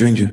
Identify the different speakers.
Speaker 1: stranger.